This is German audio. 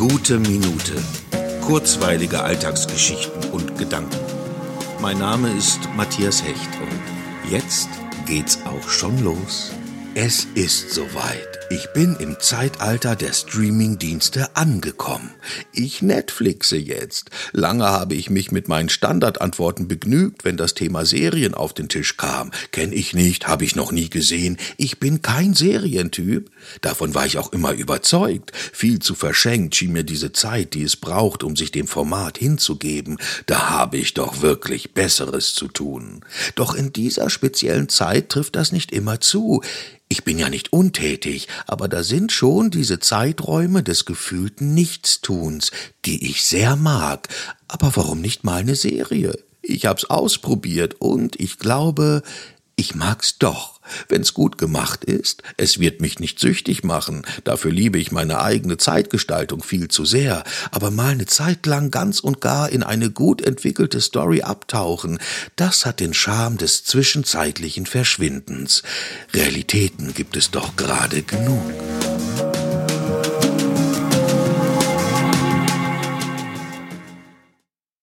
Gute Minute. Kurzweilige Alltagsgeschichten und Gedanken. Mein Name ist Matthias Hecht und jetzt geht's auch schon los. Es ist soweit. Ich bin im Zeitalter der Streaming-Dienste angekommen. Ich Netflixe jetzt. Lange habe ich mich mit meinen Standardantworten begnügt, wenn das Thema Serien auf den Tisch kam. Kenn ich nicht, habe ich noch nie gesehen. Ich bin kein Serientyp. Davon war ich auch immer überzeugt. Viel zu verschenkt schien mir diese Zeit, die es braucht, um sich dem Format hinzugeben. Da habe ich doch wirklich Besseres zu tun. Doch in dieser speziellen Zeit trifft das nicht immer zu. Ich bin ja nicht untätig, aber da sind schon diese Zeiträume des gefühlten Nichtstuns, die ich sehr mag. Aber warum nicht mal eine Serie? Ich hab's ausprobiert und ich glaube, ich mag's doch. Wenn's gut gemacht ist, es wird mich nicht süchtig machen, dafür liebe ich meine eigene Zeitgestaltung viel zu sehr, aber mal eine Zeit lang ganz und gar in eine gut entwickelte Story abtauchen, das hat den Charme des zwischenzeitlichen Verschwindens. Realitäten gibt es doch gerade genug.